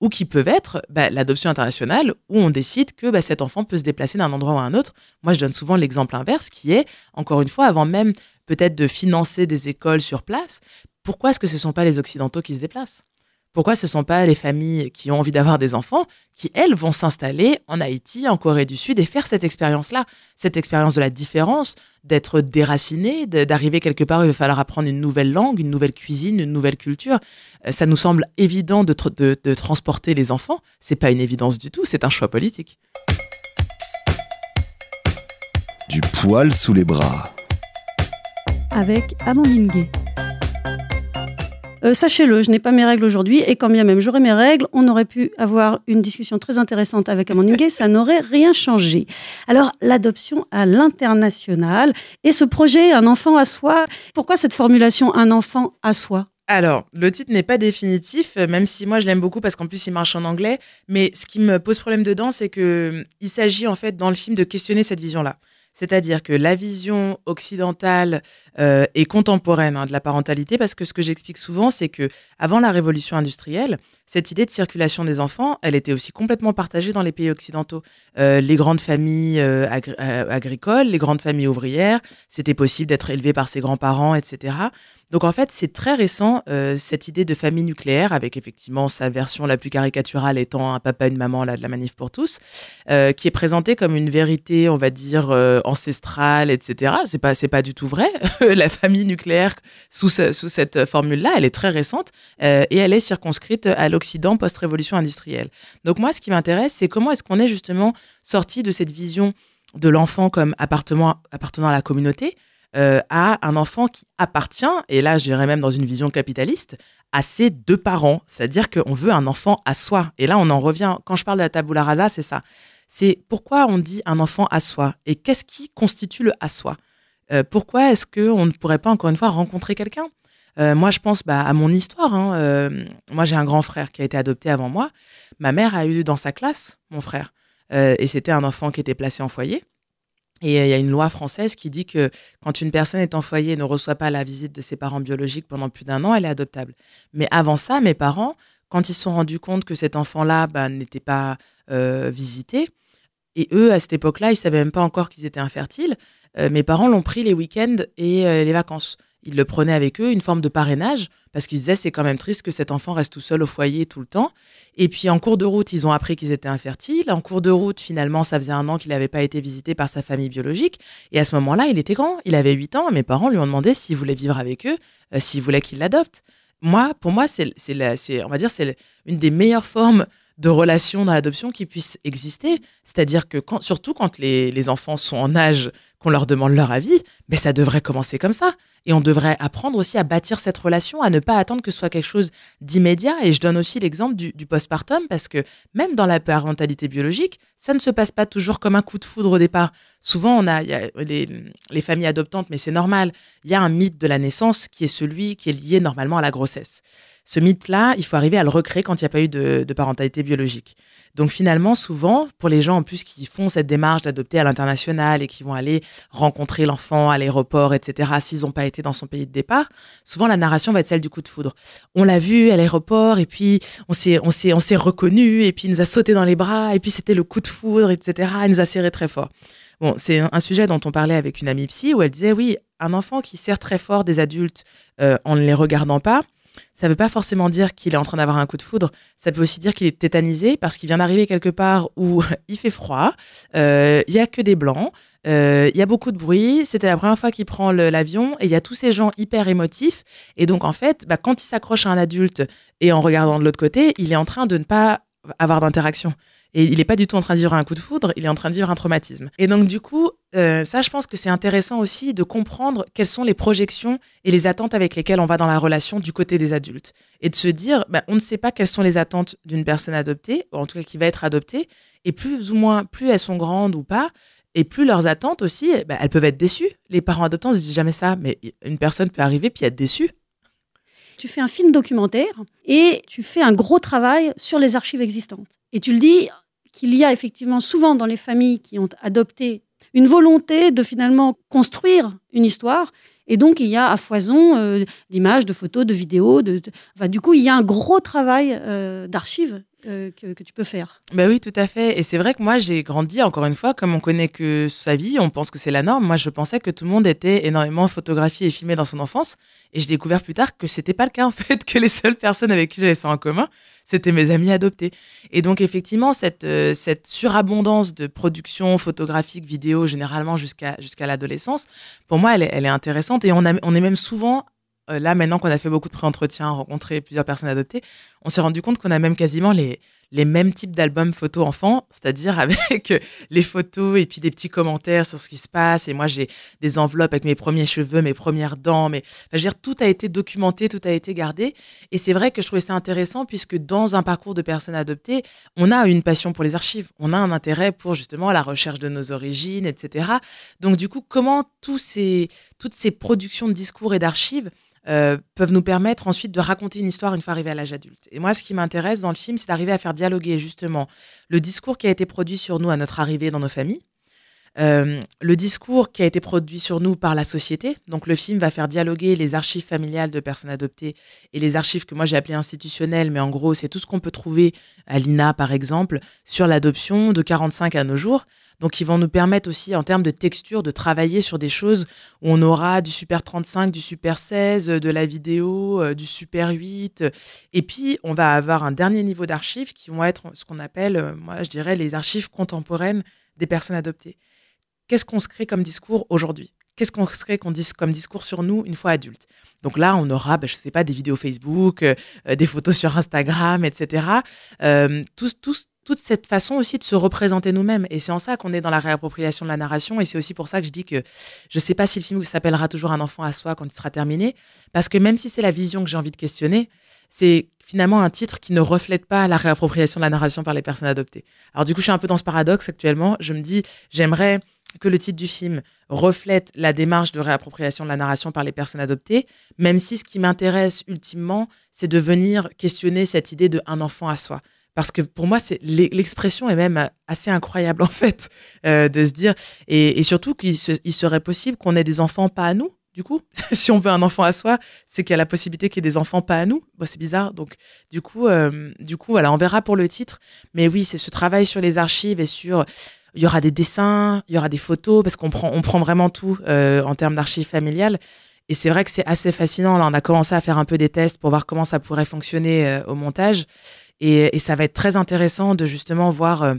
Ou qui peuvent être bah, l'adoption internationale, où on décide que bah, cet enfant peut se déplacer d'un endroit à un autre. Moi, je donne souvent l'exemple inverse, qui est, encore une fois, avant même peut-être de financer des écoles sur place, pourquoi est-ce que ce ne sont pas les Occidentaux qui se déplacent? Pourquoi ce ne sont pas les familles qui ont envie d'avoir des enfants qui, elles, vont s'installer en Haïti, en Corée du Sud et faire cette expérience-là, cette expérience de la différence, d'être déraciné, d'arriver quelque part où il va falloir apprendre une nouvelle langue, une nouvelle cuisine, une nouvelle culture. Euh, ça nous semble évident de, de transporter les enfants. C'est pas une évidence du tout, c'est un choix politique. Du poil sous les bras. Avec Amandine Gay. Euh, sachez-le, je n'ai pas mes règles aujourd'hui, et quand bien même j'aurais mes règles, on aurait pu avoir une discussion très intéressante avec Amandine Gay, ça n'aurait rien changé. Alors, l'adoption à l'international, et ce projet, un enfant à soi, pourquoi cette formulation, un enfant à soi? Alors, le titre n'est pas définitif, euh, même si moi je l'aime beaucoup parce qu'en plus il marche en anglais. Mais ce qui me pose problème dedans, c'est que il s'agit en fait dans le film de questionner cette vision-là. C'est-à-dire que la vision occidentale euh, et contemporaine hein, de la parentalité, parce que ce que j'explique souvent, c'est que avant la révolution industrielle, cette idée de circulation des enfants, elle était aussi complètement partagée dans les pays occidentaux. Euh, les grandes familles euh, euh, agricoles, les grandes familles ouvrières, c'était possible d'être élevé par ses grands-parents, etc. Donc en fait, c'est très récent euh, cette idée de famille nucléaire, avec effectivement sa version la plus caricaturale étant un papa et une maman là, de la manif pour tous, euh, qui est présentée comme une vérité, on va dire euh, ancestrale, etc. C'est pas pas du tout vrai. la famille nucléaire sous sous cette formule-là, elle est très récente et elle est circonscrite à l'Occident post-révolution industrielle. Donc moi, ce qui m'intéresse, c'est comment est-ce qu'on est justement sorti de cette vision de l'enfant comme appartenant à la communauté euh, à un enfant qui appartient, et là j'irais même dans une vision capitaliste, à ses deux parents. C'est-à-dire qu'on veut un enfant à soi. Et là on en revient, quand je parle de la tabula rasa, c'est ça. C'est pourquoi on dit un enfant à soi et qu'est-ce qui constitue le à soi? Euh, Pourquoi est-ce qu'on ne pourrait pas encore une fois rencontrer quelqu'un? Euh, Moi je pense bah, à mon histoire. hein. Moi j'ai un grand frère qui a été adopté avant moi. Ma mère a eu dans sa classe mon frère. Et c'était un enfant qui était placé en foyer. Et euh, il y a une loi française qui dit que quand une personne est en foyer et ne reçoit pas la visite de ses parents biologiques pendant plus d'un an, elle est adoptable. Mais avant ça, mes parents, quand ils se sont rendus compte que cet enfant-là bah, n'était pas euh, visité, et eux, à cette époque-là, ils savaient même pas encore qu'ils étaient infertiles, euh, mes parents l'ont pris les week-ends et les vacances. Ils le prenaient avec eux, une forme de parrainage, parce qu'ils disaient c'est quand même triste que cet enfant reste tout seul au foyer tout le temps. Et puis en cours de route, ils ont appris qu'ils étaient infertiles. En cours de route, finalement, ça faisait un an qu'il n'avait pas été visité par sa famille biologique. Et à ce moment-là, il était grand. Il avait 8 ans. Mes parents lui ont demandé s'il voulait vivre avec eux, euh, s'il voulait qu'il l'adopte. Moi, pour moi, c'est, on va dire, c'est une des meilleures formes de relation dans l'adoption qui puisse exister. C'est-à-dire que surtout quand les enfants sont en âge qu'on leur demande leur avis, ben ça devrait commencer comme ça. Et on devrait apprendre aussi à bâtir cette relation, à ne pas attendre que ce soit quelque chose d'immédiat. Et je donne aussi l'exemple du, du postpartum parce que même dans la parentalité biologique, ça ne se passe pas toujours comme un coup de foudre au départ. Souvent, on a, y a les familles adoptantes, mais c'est normal. Il y a un mythe de la naissance qui est celui qui est lié normalement à la grossesse. Ce mythe-là, il faut arriver à le recréer quand il n'y a pas eu de, parentalité biologique. Donc finalement, souvent, pour les gens en plus qui font cette démarche d'adopter à l'international et qui vont aller rencontrer l'enfant à l'aéroport, etc., s'ils n'ont pas été dans son pays de départ, souvent la narration va être celle du coup de foudre. On l'a vu à l'aéroport et puis on s'est, on reconnu et puis il nous a sauté dans les bras et puis c'était le coup de foudre, etc. Il nous a serré très fort. Bon, c'est un, un sujet dont on parlait avec une amie psy où elle disait oui, un enfant qui serre très fort des adultes euh, en ne les regardant pas, ça ne veut pas forcément dire qu'il est en train d'avoir un coup de foudre. Ça peut aussi dire qu'il est tétanisé parce qu'il vient d'arriver quelque part où il fait froid, euh, il y a que des blancs, euh, il y a beaucoup de bruit. C'était la première fois qu'il prend l'avion et il y a tous ces gens hyper émotifs. Et donc, en fait, bah, quand il s'accroche à un adulte et en regardant de l'autre côté, il est en train de ne pas avoir d'interaction. Et il n'est pas du tout en train de vivre un coup de foudre, il est en train de vivre un traumatisme. Et donc, du coup, euh, ça, je pense que c'est intéressant aussi de comprendre quelles sont les projections et les attentes avec lesquelles on va dans la relation du côté des adultes. Et de se dire, bah, on ne sait pas quelles sont les attentes d'une personne adoptée, ou en tout cas qui va être adoptée, et plus ou moins, plus elles sont grandes ou pas, et plus leurs attentes aussi, bah, elles peuvent être déçues. Les parents adoptants ne se disent jamais ça, mais une personne peut arriver puis être déçue. Tu fais un film documentaire et tu fais un gros travail sur les archives existantes. Et tu le dis qu'il y a effectivement souvent dans les familles qui ont adopté une volonté de finalement construire une histoire. Et donc, il y a à foison euh, d'images, de photos, de vidéos. De, du coup, il y a un gros travail euh, d'archives euh, que, tu peux faire. Bah oui, tout à fait. Et c'est vrai que moi, j'ai grandi, encore une fois, comme on connaît que sa vie, on pense que c'est la norme. Moi, je pensais que tout le monde était énormément photographié et filmé dans son enfance. Et j'ai découvert plus tard que c'était pas le cas, en fait, que les seules personnes avec qui j'avais ça en commun, c'était mes amis adoptés. Et donc, effectivement, cette, euh, surabondance de production photographique, vidéo, généralement jusqu'à l'adolescence, pour moi, elle est, intéressante. Et on est même souvent, euh, là, maintenant qu'on a fait beaucoup de pré-entretiens, rencontré plusieurs personnes adoptées, on s'est rendu compte qu'on a même quasiment les, les mêmes types d'albums photos enfants, c'est-à-dire avec les photos et puis des petits commentaires sur ce qui se passe. Et moi, j'ai des enveloppes avec mes premiers cheveux, mes premières dents, mais je veux dire, tout a été documenté, tout a été gardé. Et c'est vrai que je trouvais ça intéressant puisque dans un parcours de personnes adoptées, on a une passion pour les archives, on a un intérêt pour justement la recherche de nos origines, etc. Donc du coup, comment ces, toutes ces productions de discours et d'archives euh, peuvent nous permettre ensuite de raconter une histoire une fois arrivé à l'âge adulte. Et moi, ce qui m'intéresse dans le film, c'est d'arriver à faire dialoguer justement le discours qui a été produit sur nous à notre arrivée dans nos familles, euh, le discours qui a été produit sur nous par la société. Donc le film va faire dialoguer les archives familiales de personnes adoptées et les archives que moi j'ai appelées institutionnelles, mais en gros c'est tout ce qu'on peut trouver à l'INA par exemple sur l'adoption de 45 à nos jours. Donc ils vont nous permettre aussi en termes de texture de travailler sur des choses où on aura du Super 35, du Super 16, de la vidéo, euh, du Super 8. Et puis on va avoir un dernier niveau d'archives qui vont être ce qu'on appelle, euh, moi je dirais, les archives contemporaines des personnes adoptées qu'est-ce qu'on se crée comme discours aujourd'hui? Qu'est-ce qu'on se crée comme discours sur nous une fois adulte Donc là, on aura, ben, je ne sais pas, des vidéos Facebook, euh, euh, des photos sur Instagram, etc. Euh, toute cette façon aussi de se représenter nous-mêmes. Et c'est en ça qu'on est dans la réappropriation de la narration. Et c'est aussi pour ça que je dis que je ne sais pas si le film s'appellera toujours Un enfant à soi quand il sera terminé. Parce que même si c'est la vision que j'ai envie de questionner, c'est finalement un titre qui ne reflète pas la réappropriation de la narration par les personnes adoptées. Alors du coup, je suis un peu dans ce paradoxe actuellement. Je me dis, j'aimerais que le titre du film reflète la démarche de réappropriation de la narration par les personnes adoptées, même si ce qui m'intéresse ultimement, c'est de venir questionner cette idée de un enfant à soi. Parce que pour moi, c'est l'expression est même assez incroyable en fait, euh, de se dire, et, surtout qu'il serait possible qu'on ait des enfants pas à nous, du coup, si on veut un enfant à soi, c'est qu'il y a la possibilité qu'il y ait des enfants pas à nous. Bon, c'est bizarre. Donc, du coup, euh, du coup, voilà, on verra pour le titre. Mais oui, c'est ce travail sur les archives et sur il y aura des dessins, il y aura des photos, parce qu'on prend, on prend vraiment tout euh, en termes d'archives familiales. Et c'est vrai que c'est assez fascinant. Là, on a commencé à faire un peu des tests pour voir comment ça pourrait fonctionner euh, au montage. Et, ça va être très intéressant de justement voir euh,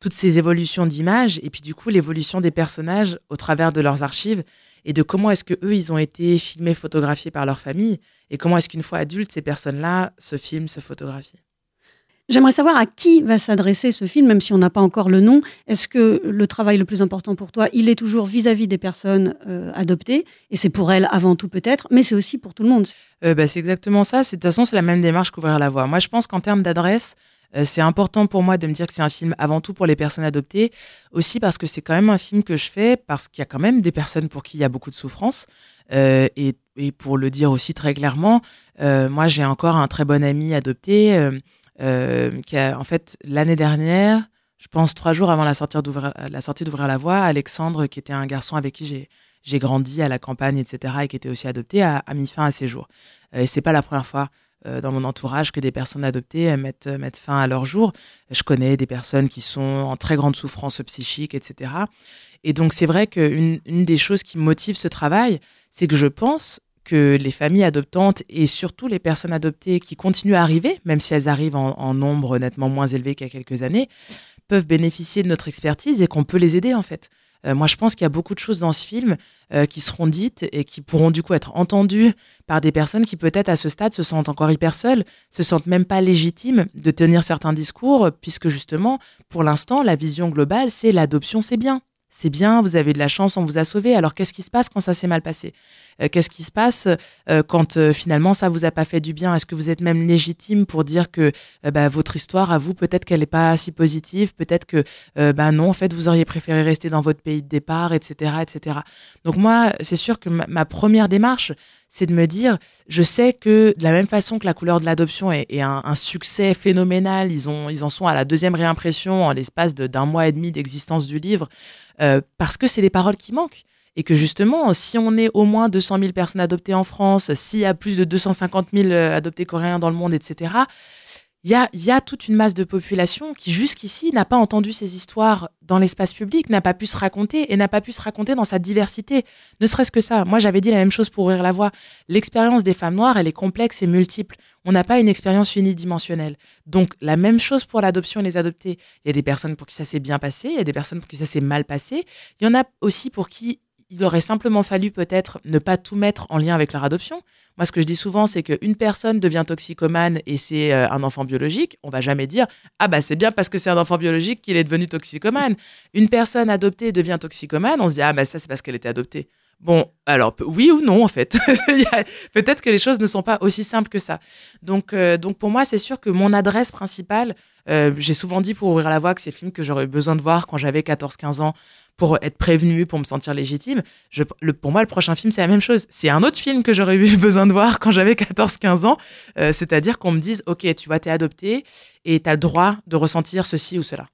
toutes ces évolutions d'images et puis du coup l'évolution des personnages au travers de leurs archives et de comment est-ce que eux ils ont été filmés, photographiés par leur famille et comment est-ce qu'une fois adultes ces personnes-là se filment, se photographient. J'aimerais savoir à qui va s'adresser ce film, même si on n'a pas encore le nom. Est-ce que le travail le plus important pour toi, il est toujours vis-à-vis des personnes euh, adoptées? Et c'est pour elles avant tout peut-être, mais c'est aussi pour tout le monde. Euh, bah, c'est exactement ça. De toute façon, c'est la même démarche qu'ouvrir la voie. Moi, je pense qu'en termes d'adresse, euh, c'est important pour moi de me dire que c'est un film avant tout pour les personnes adoptées, aussi parce que c'est quand même un film que je fais parce qu'il y a quand même des personnes pour qui il y a beaucoup de souffrance. et, pour le dire aussi très clairement, moi j'ai encore un très bon ami adopté qui a, en fait, l'année dernière, je pense trois jours avant la sortie d'ouvrir la, sortie d'ouvrir la voie, Alexandre, qui était un garçon avec qui j'ai, grandi à la campagne, etc., et qui était aussi adopté, a, mis fin à ses jours. Euh, et c'est pas la première fois euh, dans mon entourage que des personnes adoptées mettent, mettent fin à leur jour. Je connais des personnes qui sont en très grande souffrance psychique, etc. Et donc c'est vrai qu'une une des choses qui motive ce travail, c'est que je pense que les familles adoptantes et surtout les personnes adoptées qui continuent à arriver, même si elles arrivent en, nombre nettement moins élevé qu'il y a quelques années, peuvent bénéficier de notre expertise et qu'on peut les aider en fait. Euh, moi, je pense qu'il y a beaucoup de choses dans ce film euh, qui seront dites et qui pourront du coup être entendues par des personnes qui peut-être à ce stade se sentent encore hyper seules, se sentent même pas légitimes de tenir certains discours, puisque justement, pour l'instant, la vision globale, c'est l'adoption, c'est bien c'est bien, vous avez de la chance, on vous a sauvé. Alors qu'est-ce qui se passe quand ça s'est mal passé? Euh, Qu'est-ce qui se passe euh, quand euh, finalement ça vous a pas fait du bien? Est-ce que vous êtes même légitime pour dire que bah, votre histoire à vous peut-être qu'elle n'est pas si positive, peut-être que bah non en fait vous auriez préféré rester dans votre pays de départ, etc., etc. Donc moi c'est sûr que ma première démarche c'est de me dire, je sais que de la même façon que la couleur de l'adoption est, un, succès phénoménal, ils, ont, ils en sont à la deuxième réimpression en l'espace d'un mois et demi d'existence du livre, euh, parce que c'est des paroles qui manquent. Et que justement, si on est au moins 200 000 personnes adoptées en France, s'il y a plus de 250 000 euh, adoptés coréens dans le monde, etc., il y a, toute une masse de population qui jusqu'ici n'a pas entendu ces histoires dans l'espace public, n'a pas pu se raconter et n'a pas pu se raconter dans sa diversité. Ne serait-ce que ça. Moi, j'avais dit la même chose pour ouvrir la voie. L'expérience des femmes noires, elle est complexe et multiple. On n'a pas une expérience unidimensionnelle. Donc, la même chose pour l'adoption et les adoptés. Il y a des personnes pour qui ça s'est bien passé, il y a des personnes pour qui ça s'est mal passé. Il y en a aussi pour qui il aurait simplement fallu peut-être ne pas tout mettre en lien avec leur adoption. Moi, ce que je dis souvent, c'est qu'une personne devient toxicomane et c'est euh, un enfant biologique. On va jamais dire ah bah c'est bien parce que c'est un enfant biologique qu'il est devenu toxicomane. Une personne adoptée devient toxicomane, on se dit ah bah ça c'est parce qu'elle était adoptée. Bon, alors oui ou non en fait. Peut-être que les choses ne sont pas aussi simples que ça. Donc, euh, donc pour moi, c'est sûr que mon adresse principale, euh, j'ai souvent dit pour ouvrir la voie que c'est le film que j'aurais besoin de voir quand j'avais 14-15 ans pour être prévenu, pour me sentir légitime. Je, le, pour moi, le prochain film, c'est la même chose. C'est un autre film que j'aurais eu besoin de voir quand j'avais 14-15 ans. Euh, c'est-à-dire qu'on me dise, OK, tu vas t'es adopté et tu as le droit de ressentir ceci ou cela.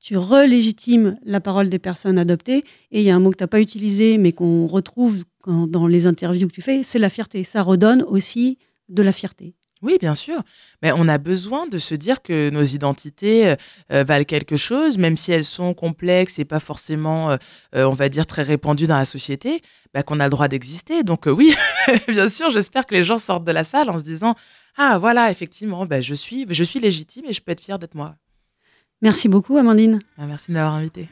tu relégitimes la parole des personnes adoptées. Et il y a un mot que tu n'as pas utilisé, mais qu'on retrouve dans les interviews que tu fais, c'est la fierté. Ça redonne aussi de la fierté. Oui, bien sûr. Mais on a besoin de se dire que nos identités euh, euh, valent quelque chose, même si elles sont complexes et pas forcément, euh, on va dire, très répandues dans la société, bah, qu'on a le droit d'exister. Donc oui, bien sûr, j'espère que les gens sortent de la salle en se disant, ah voilà, effectivement, bah, je, suis, je suis légitime et je peux être fière d'être moi. Merci beaucoup, Amandine. Bah, merci de m'avoir invité.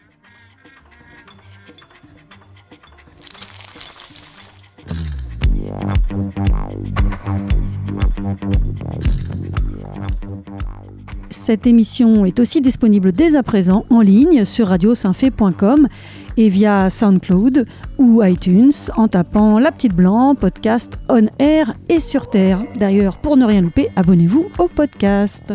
Cette émission est aussi disponible dès à présent en ligne sur radiosainfait.com et via SoundCloud ou iTunes en tapant La Petite Blanc, podcast on air et sur terre. D'ailleurs, pour ne rien louper, abonnez-vous au podcast.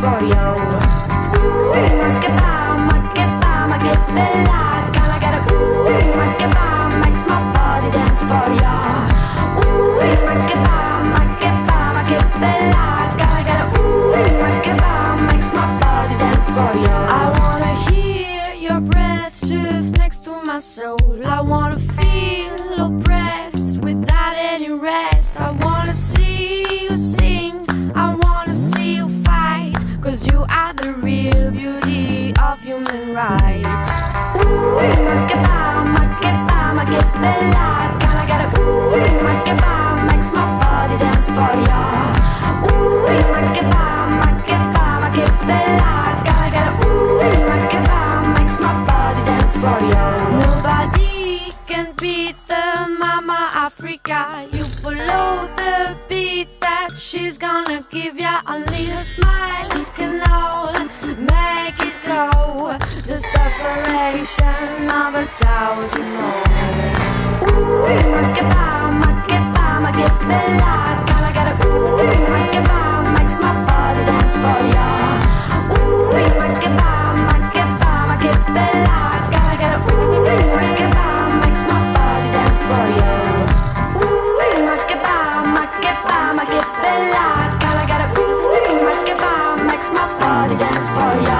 for you. bella I got a ooh, my for